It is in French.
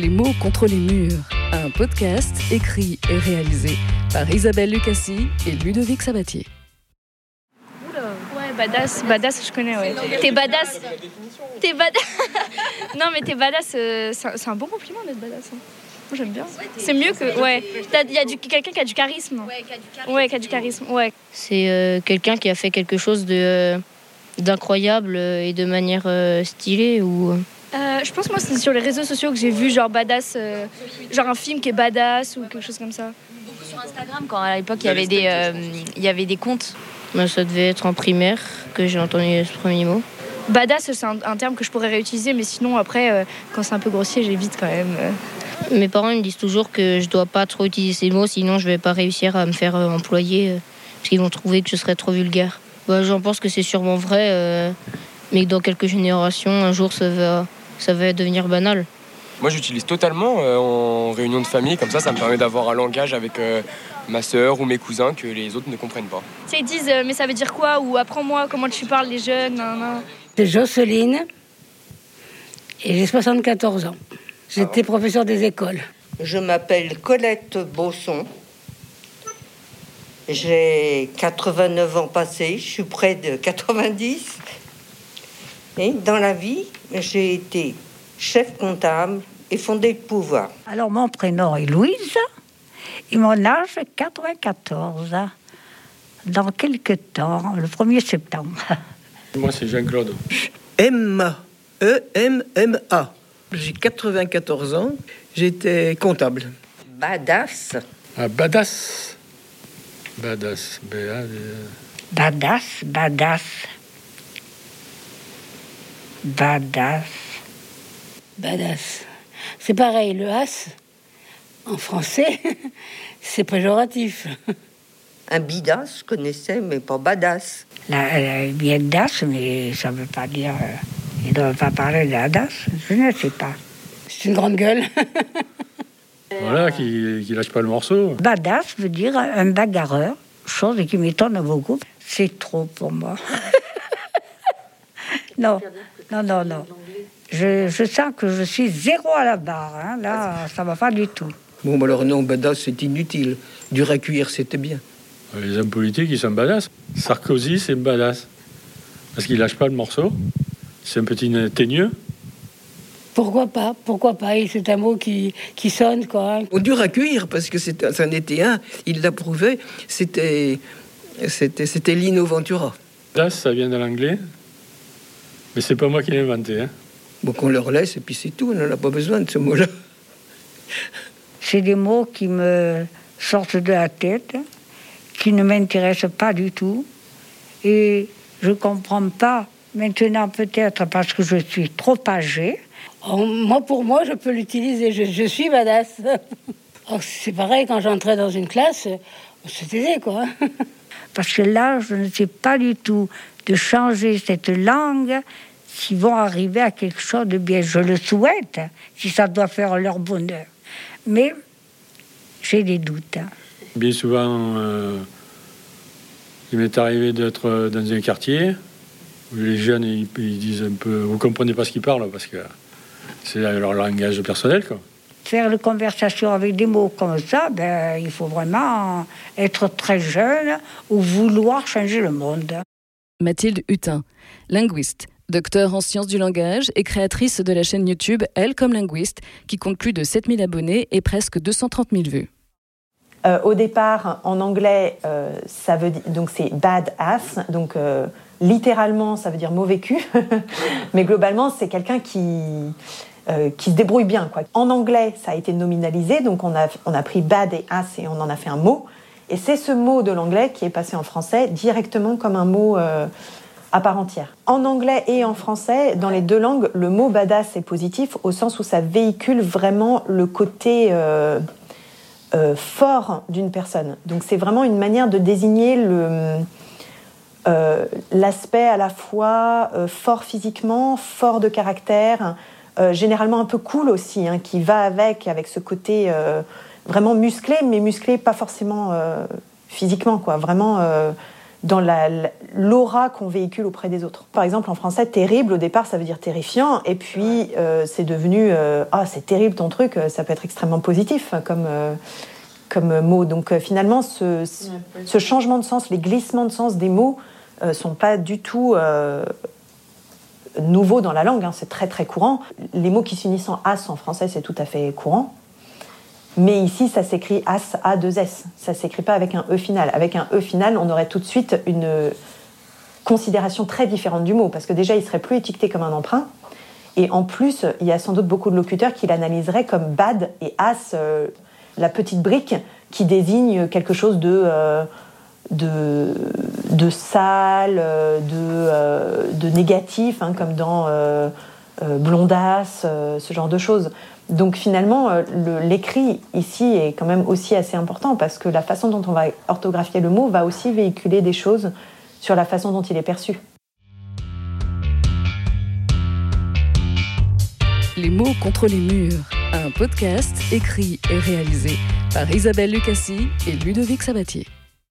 Les mots contre les murs, un podcast écrit et réalisé par Isabelle Lucassi et Ludovic Sabatier. Ouais, badass, badass, je connais, ouais. T'es badass. T'es badass. non, mais t'es badass, euh, c'est un- c'est un bon compliment d'être badass. hein. Moi, j'aime bien. C'est mieux que. Ouais. Il y a du- quelqu'un qui a du charisme. Ouais, qui a du charisme. Ouais. C'est euh, quelqu'un qui a fait quelque chose de euh, d'incroyable euh, et de manière euh, stylée ou Euh, je pense, moi, c'est sur les réseaux sociaux que j'ai vu, genre badass. euh, genre un film qui est badass ou quelque chose comme ça. Sur Instagram, quand à l'époque il y avait des, euh, il y avait des comptes. Ben, ça devait être en primaire que j'ai entendu ce premier mot. Badass, c'est un, un terme que je pourrais réutiliser, mais sinon, après, euh, quand c'est un peu grossier, j'évite quand même. euh. Mes parents ils me disent toujours que je dois pas trop utiliser ces mots, sinon je vais pas réussir à me faire euh, employer, euh, parce qu'ils vont trouver que je serais trop vulgaire. Ben, J'en pense que c'est sûrement vrai, euh, mais que dans quelques générations, un jour, ça va, ça va devenir banal. Moi, j'utilise totalement euh, en réunion de famille, comme ça, ça me permet d'avoir un langage avec euh, ma sœur ou mes cousins que les autres ne comprennent pas. Tu sais, ils disent, euh, mais ça veut dire quoi Ou apprends-moi comment tu parles, les jeunes. nan, nan. C'est Jocelyne et j'ai 74 ans. J'étais professeur des écoles. Je m'appelle Colette Bosson. J'ai 89 ans passés, je suis près de 90. Et dans la vie, j'ai été chef comptable et fondé de pouvoir. Alors mon prénom est Louise et mon âge est 94. Dans quelques temps, le 1er septembre. Moi, c'est Jean-Claude. Emma. E-M-M-A. J'ai 94 ans. J'étais comptable. Badass. Ah, badass. Badass. Badass, badass. Badass. Badass. C'est pareil, le as, en français, c'est péjoratif. Un bidas, je connaissais, mais pas badass. Là, elle a bien das, mais ça ne veut pas dire. euh, il ne doit pas parler de la das. Je ne sais pas. C'est une grande gueule. Voilà, qui, qui lâche pas le morceau. Badass veut dire un bagarreur, chose qui m'étonne beaucoup. C'est trop pour moi. non, non, non, non. Je, je sens que je suis zéro à la barre. hein. Là, ça va pas du tout. Bon, bah alors non, badass, c'est inutile. Dur à cuire, c'était bien. Les hommes politiques, ils sont badass. Sarkozy, c'est badass. Parce qu'il lâche pas le morceau. C'est un petit teigneux. Pourquoi pas Pourquoi pas Et C'est un mot qui, qui sonne, quoi. hein. Au dur à cuire, parce que c'était- c'en était un, il l'a prouvé, c'était, c'était, c'était Lino Ventura. Badass, ça vient de l'anglais. Mais c'est pas moi qui l'ai inventé. Hein. Bon, qu'on leur laisse, et puis c'est tout, on n'en a pas besoin de ce mot-là. C'est des mots qui me sortent de la tête, qui ne m'intéressent pas du tout. Et je ne comprends pas, maintenant peut-être parce que je suis trop âgée. Oh, moi, pour moi, je peux l'utiliser. Je, je suis badass. Oh, c'est pareil, quand j'entrais dans une classe, on se taisait, quoi. Parce que là, je ne sais pas du tout de changer cette langue s'ils vont arriver à quelque chose de bien. Je le souhaite, si ça doit faire leur bonheur. Mais j'ai des doutes. Bien souvent, euh, il m'est arrivé d'être dans un quartier où les jeunes ils, ils disent un peu Vous comprenez pas ce qu'ils parlent parce que c'est leur langage personnel. Quoi. Faire une conversation avec des mots comme ça, ben, il faut vraiment être très jeune ou vouloir changer le monde. Mathilde Hutin, linguiste, docteur en sciences du langage et créatrice de la chaîne YouTube Elle comme linguiste, qui compte plus de 7000 abonnés et presque 230 000 vues. Euh, au départ, en anglais, euh, ça veut dire donc c'est bad ass, donc euh, littéralement ça veut dire mauvais cul, mais globalement c'est quelqu'un qui qui se débrouille bien. En anglais, ça a été nominalisé, donc on a on a pris bad et ass et on en a fait un mot, et c'est ce mot de l'anglais qui est passé en français directement comme un mot euh, à part entière. En anglais et en français, dans les deux langues, le mot badass est positif au sens où ça véhicule vraiment le côté euh, euh, fort d'une personne. Donc c'est vraiment une manière de désigner l'aspect à la fois fort physiquement, fort de caractère, généralement un peu cool aussi, hein, qui va avec avec ce côté vraiment musclé, mais musclé pas forcément euh, physiquement quoi, vraiment euh, dans l'aura qu'on véhicule auprès des autres. Par exemple, en français, terrible, au départ, ça veut dire terrifiant, et puis euh, c'est devenu Ah, c'est terrible ton truc, ça peut être extrêmement positif comme, comme mot. Donc finalement, ce, ce, changement de sens, les glissements de sens des mots sont pas du tout nouveaux dans la langue, hein, c'est très très courant. Les mots qui s'unissent en as en français, c'est tout à fait courant. Mais ici, ça s'écrit as, a 2 s. Ça s'écrit pas avec un e final. Avec un e final, on aurait tout de suite une considération très différente du mot, parce que déjà, il serait plus étiqueté comme un emprunt. Et en plus, il y a sans doute beaucoup de locuteurs qui l'analyseraient comme bad et as, euh, la petite brique qui désigne quelque chose de, euh, de, sale, de, de négatif, hein, comme dans Blondasse, ce genre de choses. Donc finalement, euh, l'écrit ici est quand même aussi assez important parce que la façon dont on va orthographier le mot va aussi véhiculer des choses sur la façon dont il est perçu. Les mots contre les murs, un podcast écrit et réalisé par Isabelle Lucassi et Ludovic Sabatier.